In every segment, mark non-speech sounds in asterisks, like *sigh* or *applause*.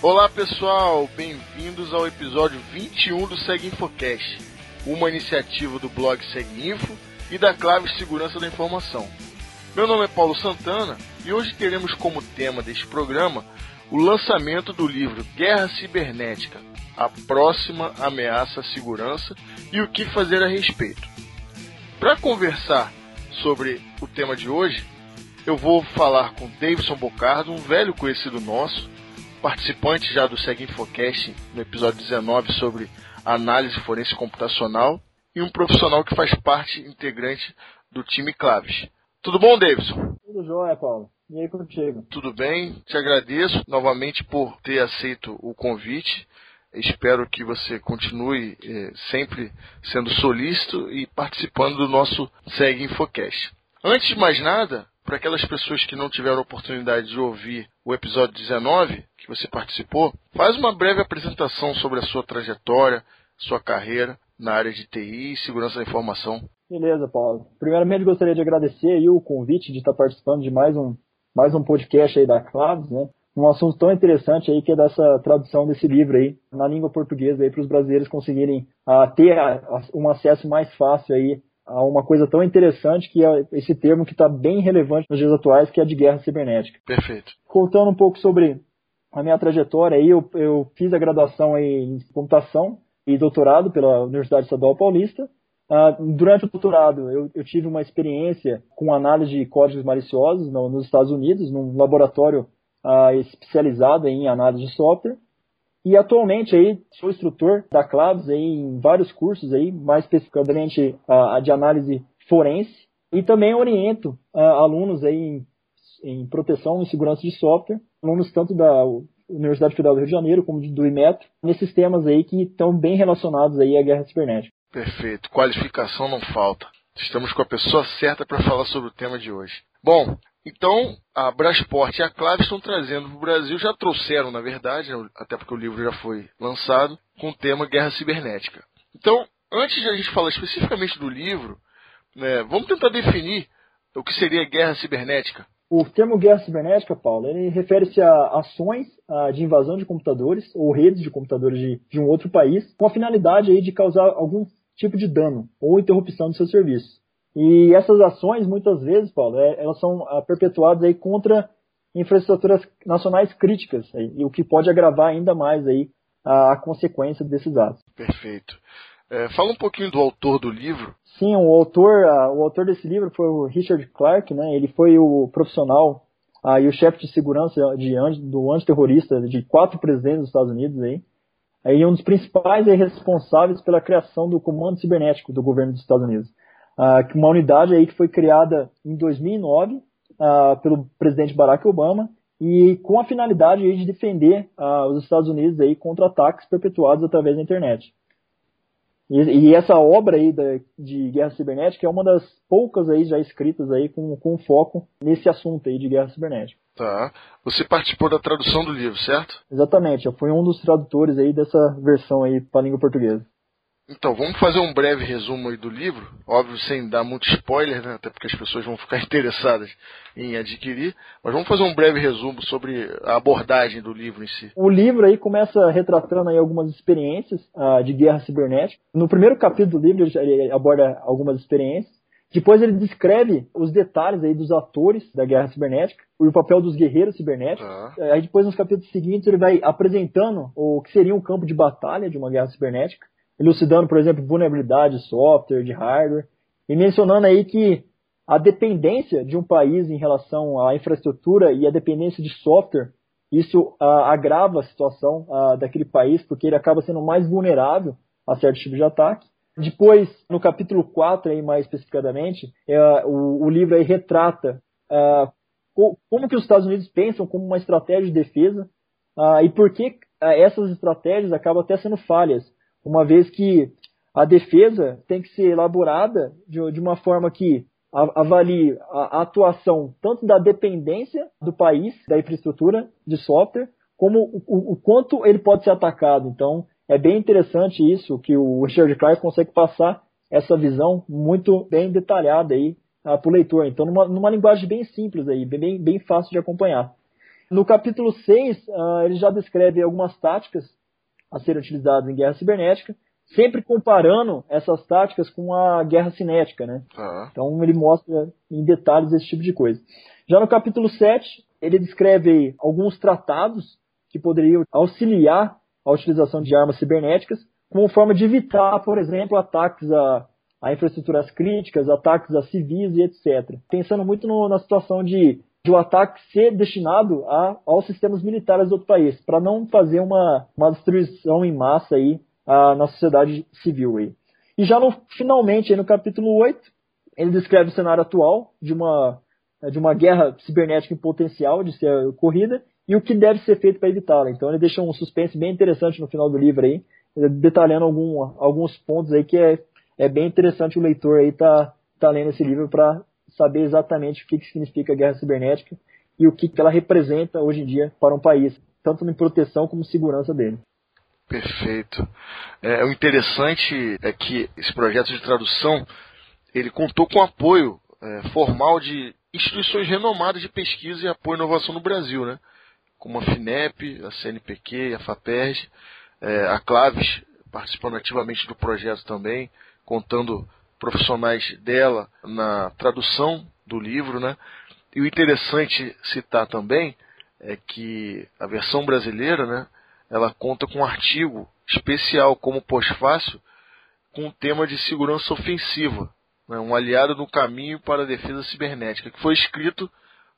Olá pessoal, bem-vindos ao episódio 21 do Seg Infocast, uma iniciativa do blog Info e da Clave Segurança da Informação. Meu nome é Paulo Santana e hoje teremos como tema deste programa o lançamento do livro Guerra Cibernética, a próxima ameaça à segurança e o que fazer a respeito. Para conversar sobre o tema de hoje, eu vou falar com Davidson Bocardo, um velho conhecido nosso, participante já do Seg Infocast no episódio 19 sobre análise forense computacional e um profissional que faz parte integrante do time Claves. Tudo bom, Davidson? Tudo jóia, Paulo. E aí contigo? Tudo bem, te agradeço novamente por ter aceito o convite. Espero que você continue eh, sempre sendo solícito e participando do nosso Seg Infocast. Antes de mais nada, para aquelas pessoas que não tiveram oportunidade de ouvir o episódio 19, que você participou, faz uma breve apresentação sobre a sua trajetória, sua carreira na área de TI e segurança da informação. Beleza, Paulo. Primeiramente, gostaria de agradecer o convite de estar participando de mais um, mais um podcast aí da Claves, né? Um assunto tão interessante aí que é dessa tradução desse livro aí na língua portuguesa aí para os brasileiros conseguirem uh, ter a, um acesso mais fácil aí a uma coisa tão interessante que é esse termo que está bem relevante nos dias atuais, que é de guerra cibernética. Perfeito. Contando um pouco sobre a minha trajetória aí, eu, eu fiz a graduação em computação e doutorado pela Universidade Estadual Paulista. Uh, durante o doutorado, eu, eu, tive uma experiência com análise de códigos maliciosos no, nos Estados Unidos, num laboratório uh, especializado em análise de software. E atualmente aí sou instrutor da Claves aí em vários cursos aí, mais especificamente a, de análise forense e também oriento uh, alunos aí em, em, proteção e segurança de software, alunos tanto da Universidade Federal do Rio de Janeiro como do IMETRO, nesses temas aí que estão bem relacionados aí à guerra cibernética. Perfeito, qualificação não falta. Estamos com a pessoa certa para falar sobre o tema de hoje. Bom, então, a Brasport e a Clave estão trazendo para o Brasil, já trouxeram, na verdade, né, até porque o livro já foi lançado, com o tema Guerra Cibernética. Então, antes de a gente falar especificamente do livro, né, vamos tentar definir o que seria guerra cibernética. O termo guerra cibernética, Paulo, ele refere-se a ações de invasão de computadores ou redes de computadores de, de um outro país com a finalidade aí de causar algum tipo de dano ou interrupção do seu serviço. E essas ações, muitas vezes, Paulo, é, elas são ah, perpetuadas aí contra infraestruturas nacionais críticas, aí, e o que pode agravar ainda mais aí a, a consequência desses atos. Perfeito. É, fala um pouquinho do autor do livro. Sim, o autor, uh, o autor desse livro foi o Richard Clarke, né? Ele foi o profissional uh, e o chefe de segurança de, do antiterrorista de quatro presidentes dos Estados Unidos aí. E um dos principais responsáveis pela criação do Comando Cibernético do governo dos Estados Unidos uh, uma unidade aí que foi criada em 2009 uh, ah, pelo presidente Barack Obama e com a finalidade aí de defender uh, os Estados Unidos aí contra ataques perpetuados através da internet. E, e essa obra aí da, de guerra cibernética é uma das poucas aí já escritas aí com, com foco nesse assunto aí de guerra cibernética. Tá. Você participou da tradução do livro, certo? Exatamente. Eu fui um dos tradutores aí dessa versão aí para a língua portuguesa. Então, vamos fazer um breve resumo aí do livro, óbvio sem dar muito spoiler, né, até porque as pessoas vão ficar *laughs* interessadas em adquirir, mas vamos fazer um breve resumo sobre a abordagem do livro em si. O livro aí começa retratando aí algumas experiências uh, de guerra cibernética. No primeiro capítulo do livro ele aborda algumas experiências. Depois ele descreve os detalhes aí dos atores da guerra cibernética e o papel dos guerreiros cibernéticos. Ah. Aí depois nos capítulos seguintes ele vai apresentando o que seria um campo de batalha de uma guerra cibernética elucidando, por exemplo, vulnerabilidade de software, de hardware, e mencionando aí que a dependência de um país em relação à infraestrutura e a dependência de software, isso ah, agrava a situação ah, daquele país, porque ele acaba sendo mais vulnerável a certos tipos de ataque. Depois, no capítulo 4, aí, mais especificadamente, é, o, o, livro aí retrata ah, como que os Estados Unidos pensam como uma estratégia de defesa e por que essas estratégias acabam até sendo falhas uma vez que a defesa tem que ser elaborada de, de uma forma que avalie a, a, atuação tanto da dependência do país, da infraestrutura de software, como o, o, o, quanto ele pode ser atacado. Então, é bem interessante isso, que o Richard Clarke consegue passar essa visão muito bem detalhada aí uh, para o leitor. Então, numa, numa linguagem bem simples aí, bem, bem fácil de acompanhar. No capítulo 6, uh, ele já descreve algumas táticas a serem utilizadas em guerra cibernética, sempre comparando essas táticas com a guerra cinética, né? Uhum. Então ele mostra em detalhes esse tipo de coisa. Já no capítulo 7, ele descreve alguns tratados que poderiam auxiliar a utilização de armas cibernéticas, como forma de evitar, por exemplo, ataques a, a infraestruturas críticas, ataques a civis e etc. Pensando muito no, na situação de, de o ataque ser destinado a, aos sistemas militares do outro país, para não fazer uma, uma destruição em massa aí a, na sociedade civil. Aí. E já no, finalmente, no capítulo 8, ele descreve o cenário atual de uma, de uma guerra cibernética em potencial de ser ocorrida e o que deve ser feito para evitá-la. Então ele deixa um suspense bem interessante no final do livro aí, detalhando algum, alguns pontos aí que é, é bem interessante o leitor aí tá, tá lendo esse livro para saber exatamente o que, que significa a guerra cibernética e o que, que ela representa hoje em dia para um país, tanto em proteção como segurança dele. Perfeito. É, o interessante é que esse projeto de tradução ele contou com apoio é, formal de instituições renomadas de pesquisa e apoio à inovação no Brasil, né? como a FINEP, a CNPq, a FAPERJ, é, a Claves participando ativamente do projeto também, contando profissionais dela na tradução do livro, né? E o interessante citar também é que a versão brasileira, né, ela conta com um artigo especial como pós-fácil com o tema de segurança ofensiva, né, um aliado no caminho para a defesa cibernética, que foi escrito,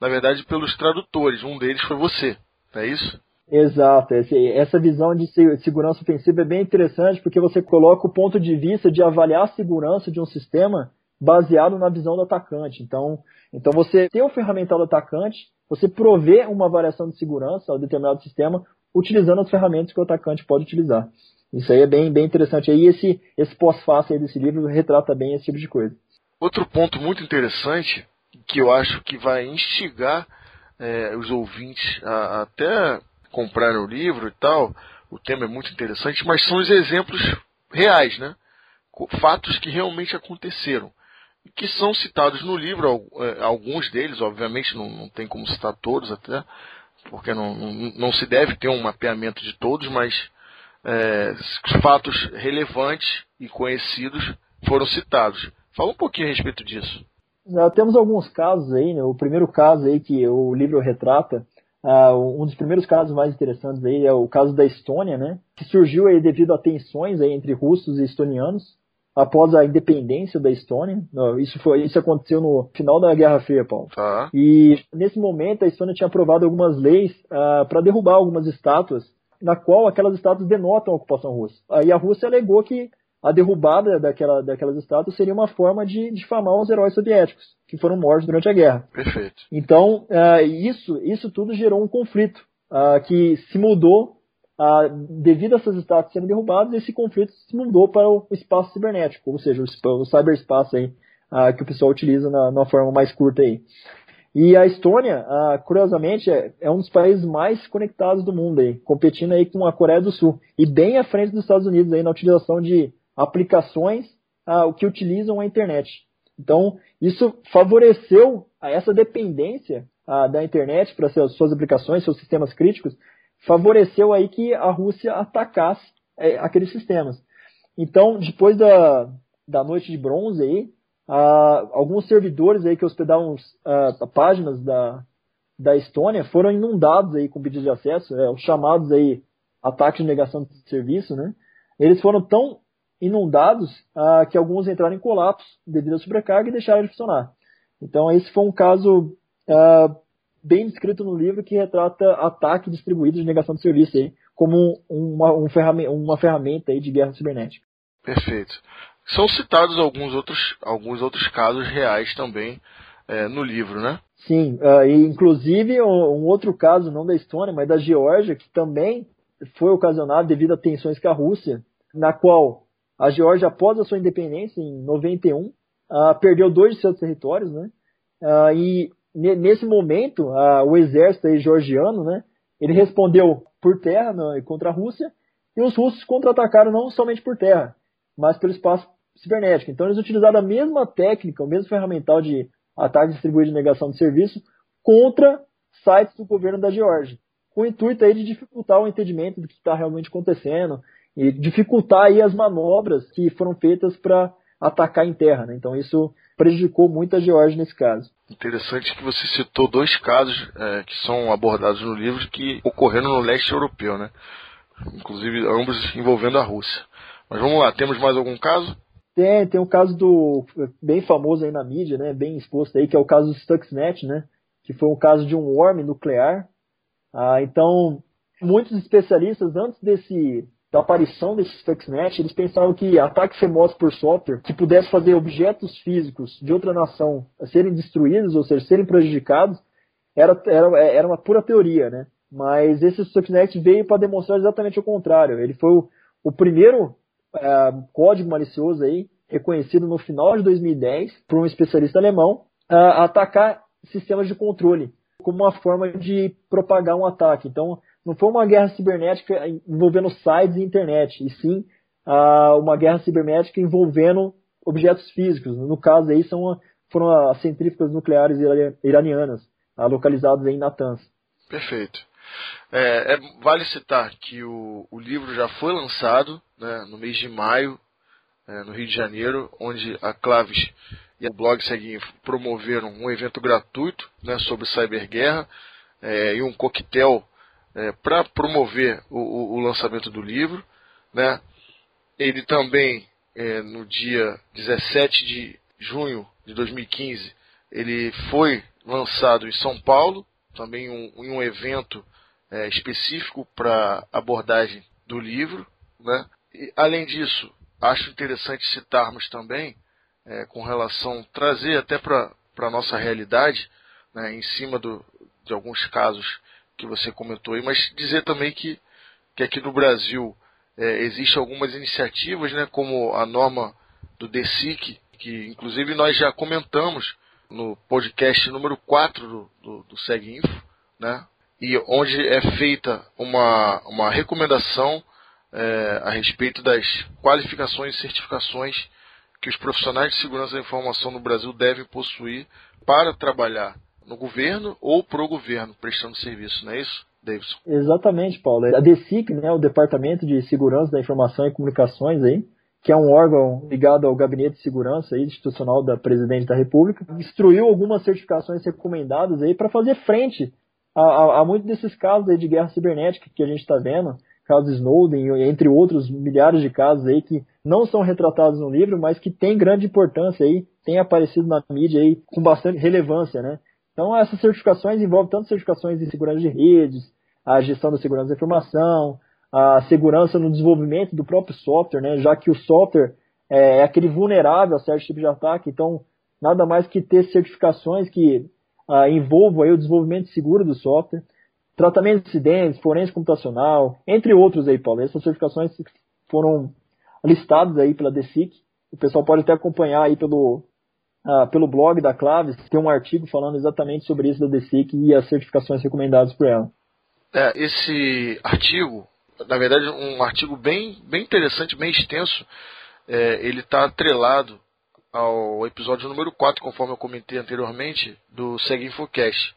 na verdade, pelos tradutores. Um deles foi você, não é isso? Exato. essa visão de segurança ofensiva é bem interessante porque você coloca o ponto de vista de avaliar a segurança de um sistema baseado na visão do atacante. Então, então você tem o ferramental do atacante, você provê uma variação de segurança ao determinado sistema utilizando as ferramentas que o atacante pode utilizar. Isso aí é bem, bem interessante. Aí esse, esse pós-fácil desse livro retrata bem esse tipo de coisa. Outro ponto muito interessante que eu acho que vai instigar é, os ouvintes a, a até comprarem o livro e tal, o tema é muito interessante, mas são os exemplos reais, né? Fatos que realmente aconteceram. Que são citados no livro, é, alguns deles, obviamente, não, não tem como citar todos até, porque não, não, não se deve ter um mapeamento de todos, mas é, fatos relevantes e conhecidos foram citados. Fala um pouquinho a respeito disso. Temos alguns casos aí, né? O primeiro caso aí que o livro retrata, uh, um dos primeiros casos mais interessantes aí é o caso da Estônia, né? Que surgiu aí devido a tensões aí entre russos e estonianos após a independência da Estônia. Isso foi, isso aconteceu no final da Guerra Fria, Paulo. Tá. E nesse momento a Estônia tinha aprovado algumas leis uh, para derrubar algumas estátuas, na qual aquelas estátuas denotam a ocupação russa. Aí a Rússia alegou que a derrubada daquela, daquelas estátuas seria uma forma de difamar os heróis soviéticos que foram mortos durante a guerra. Perfeito. Então, uh, isso, isso tudo gerou um conflito uh, que se mudou uh, devido a essas estátuas serem derrubadas, esse conflito se mudou para o espaço cibernético, ou seja, o, o cyberspace aí, que o pessoal utiliza na, na forma mais curta aí. E a Estônia, curiosamente, é, é, um dos países mais conectados do mundo aí, competindo aí com a Coreia do Sul e bem à frente dos Estados Unidos aí na utilização de aplicações ah, que utilizam a internet. Então, isso favoreceu essa dependência ah, da internet para suas, suas aplicações, seus sistemas críticos, favoreceu aí que a Rússia atacasse é, aqueles sistemas. Então, depois da, da noite de bronze aí, ah, alguns servidores aí que hospedavam ah, páginas da, da Estônia foram inundados aí com pedidos de acesso, é, os chamados aí ataques de negação de serviço, né? Eles foram tão inundados ah, que alguns entraram em colapso devido à sobrecarga e deixaram de funcionar. Então esse foi um caso ah, bem descrito no livro que retrata ataque distribuído de negação de serviço aí, como uma, um ferramenta, uma ferramenta aí de guerra cibernética. Perfeito. São citados alguns outros, alguns outros casos reais também é, no livro, né? Sim, uh, e inclusive um, um, outro caso, não da Estônia, mas da Geórgia, que também foi ocasionado devido a tensões com a Rússia, na qual a Geórgia, após a sua independência, em 91, uh, ah, perdeu dois de seus territórios, né? Uh, e nesse momento, uh, o exército georgiano, né? Ele respondeu por terra né, contra a Rússia, e os russos contra-atacaram não somente por terra, mas pelo espaço cibernético. Então eles utilizaram a mesma técnica, o mesmo ferramental de ataque distribuído de negação de serviço contra sites do governo da Geórgia, com o intuito aí de dificultar o entendimento do que está realmente acontecendo e dificultar aí as manobras que foram feitas para atacar em terra. Né? Então isso prejudicou muito a Geórgia nesse caso. Interessante que você citou dois casos é, que são abordados no livro que ocorreram no leste europeu, né? Inclusive ambos envolvendo a Rússia. Mas vamos lá, temos mais algum caso? Tem, tem um caso do bem famoso aí na mídia, né? Bem exposto aí, que é o caso do Stuxnet, né? Que foi um caso de um worm nuclear. Ah, então, muitos especialistas antes desse da aparição desse Stuxnet, eles pensavam que ataques remotos por software que pudesse fazer objetos físicos de outra nação serem destruídos, ou seja, serem prejudicados, era, era, era uma pura teoria, né? Mas esse Stuxnet veio para demonstrar exatamente o contrário. Ele foi o, o primeiro é, código malicioso aí, reconhecido no final de 2010 por um especialista alemão, a atacar sistemas de controle como uma forma de propagar um ataque. Então, não foi uma guerra cibernética envolvendo sites e internet, e sim uh, uma guerra cibernética envolvendo objetos físicos. No caso aí são, foram as centrífugas nucleares iranianas, uh, localizadas em Natanz. Perfeito. É, é, vale citar que o, o, livro já foi lançado né, no mês de maio, é, no Rio de Janeiro, onde a Claves e o blog Seguinho promoveram um evento gratuito né, sobre cyberguerra é, e um coquetel é, para promover o, o, o, lançamento do livro. Né? Ele também, é, no dia 17 de junho de 2015, ele foi lançado em São Paulo, também um, em um evento é, específico para abordagem do livro. Né? E, além disso, acho interessante citarmos também, é, com relação, trazer até para a nossa realidade, né, em cima do, de alguns casos que você comentou aí, mas dizer também que, que aqui no Brasil é, existem algumas iniciativas, né, como a norma do DESIC, que inclusive nós já comentamos no podcast número 4 do, do, do SegInfo, né, e onde é feita uma, uma recomendação é, a respeito das qualificações e certificações que os profissionais de segurança da informação no Brasil devem possuir para trabalhar no governo ou pro governo, prestando serviço, não é isso, Davidson? Exatamente, Paulo. A DECIC, né, o Departamento de Segurança da Informação e Comunicações aí, que é um órgão ligado ao Gabinete de Segurança aí, institucional da Presidente da República, instruiu algumas certificações recomendadas aí para fazer frente a, a, a muitos desses casos aí de guerra cibernética que a gente está vendo, caso Snowden, entre outros milhares de casos aí que não são retratados no livro, mas que têm grande importância aí, têm aparecido na mídia aí com bastante relevância, né? Então, essas certificações envolvem tanto certificações em segurança de redes, a gestão da segurança da informação, a segurança no desenvolvimento do próprio software, né? já que o software é, é aquele vulnerável a certos tipos de ataque, então nada mais que ter certificações que ah, envolvam aí o desenvolvimento seguro do software, tratamento de incidentes, forense computacional, entre outros aí, Paulo. Essas certificações foram listadas aí pela DESIC, o pessoal pode até acompanhar aí pelo ah, pelo blog da Claves, tem um artigo falando exatamente sobre isso da DSIC e as certificações recomendadas por ela. É, esse artigo, na verdade, um artigo bem, bem interessante, bem extenso, é, ele está atrelado ao episódio número 4, conforme eu comentei anteriormente, do Seg Infocast,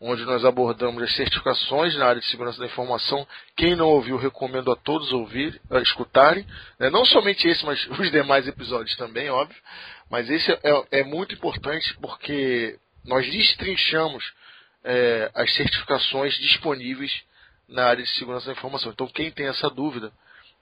onde nós abordamos as certificações na área de segurança da informação. Quem não ouviu, recomendo a todos ouvir, a escutarem. Né? Não somente esse, mas *laughs* os demais episódios também, óbvio. Mas esse é, é muito importante porque nós destrinchamos é, as certificações disponíveis na área de segurança da informação. Então, quem tem essa dúvida,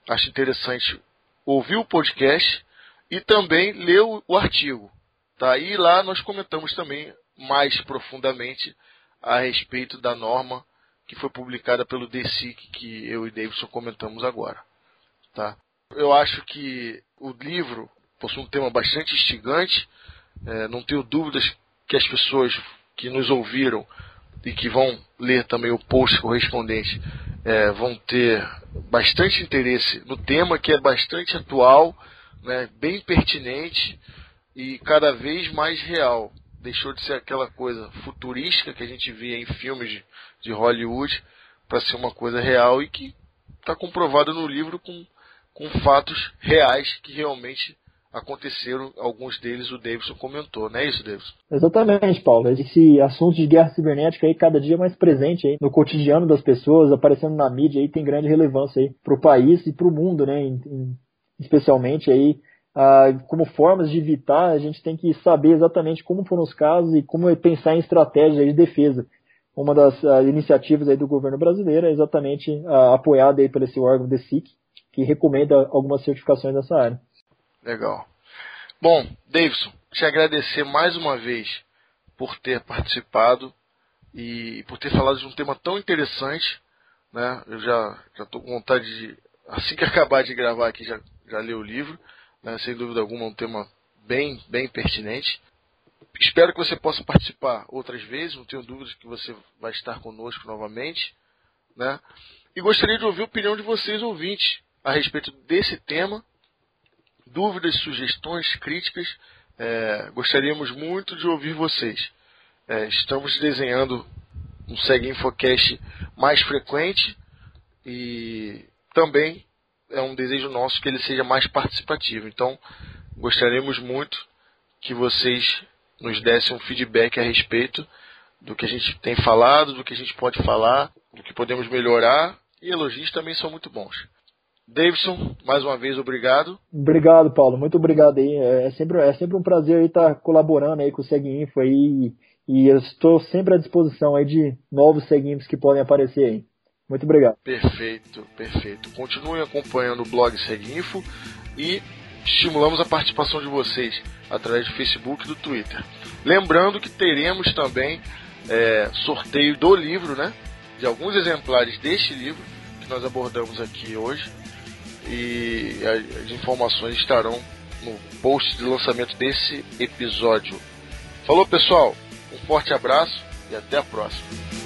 acho interessante ouvir o podcast e também ler o, o artigo. Tá? E lá nós comentamos também mais profundamente a respeito da norma que foi publicada pelo DSIC, que eu e Davidson comentamos agora. Tá? Eu acho que o livro possui um tema bastante instigante. É, não tenho dúvidas que as pessoas que nos ouviram e que vão ler também o post correspondente é, vão ter bastante interesse no tema, que é bastante atual, né, bem pertinente e cada vez mais real. Deixou de ser aquela coisa futurística que a gente via em filmes de, de Hollywood para ser uma coisa real e que está comprovado no livro com, com fatos reais que realmente aconteceram, alguns deles o Davidson comentou, não é isso, Davidson? Exatamente, Paulo. Esse assunto de guerra cibernética aí cada dia mais presente aí no cotidiano das pessoas, aparecendo na mídia aí tem grande relevância aí para o país e para o mundo, né? Especialmente aí ah, como formas de evitar, a gente tem que saber exatamente como foram os casos e como pensar em estratégia de defesa. Uma das ah, iniciativas aí do governo brasileiro é exatamente ah, apoiada aí por esse órgão DSIC, que recomenda algumas certificações nessa área. Legal. Bom, Davidson, te agradecer mais uma vez por ter participado e por ter falado de um tema tão interessante. Né? Eu já estou com vontade de, assim que acabar de gravar aqui, já, já ler o livro. Né? Sem dúvida alguma, um tema bem, bem pertinente. Espero que você possa participar outras vezes, não tenho dúvidas que você vai estar conosco novamente. Né? E gostaria de ouvir a opinião de vocês, ouvintes, a respeito desse tema dúvidas, sugestões, críticas, é, gostaríamos muito de ouvir vocês. É, estamos desenhando um Segue Infocast mais frequente e também é um desejo nosso que ele seja mais participativo. Então, gostaríamos muito que vocês nos dessem um feedback a respeito do que a gente tem falado, do que a gente pode falar, do que podemos melhorar e elogios também são muito bons. Davidson, mais uma vez, obrigado. Obrigado, Paulo. Muito obrigado aí. É, é sempre, é sempre um prazer estar colaborando aí com o Seguinfo aí. E eu estou sempre à disposição aí de novos Seguinfos que podem aparecer aí. Muito obrigado. Perfeito, perfeito. Continuem acompanhando o blog Seguinfo e estimulamos a participação de vocês através do Facebook e do Twitter. Lembrando que teremos também é, sorteio do livro, né? De alguns exemplares deste livro que nós abordamos aqui hoje e as informações estarão no post de lançamento desse episódio. Falou pessoal, um forte abraço e até a próxima.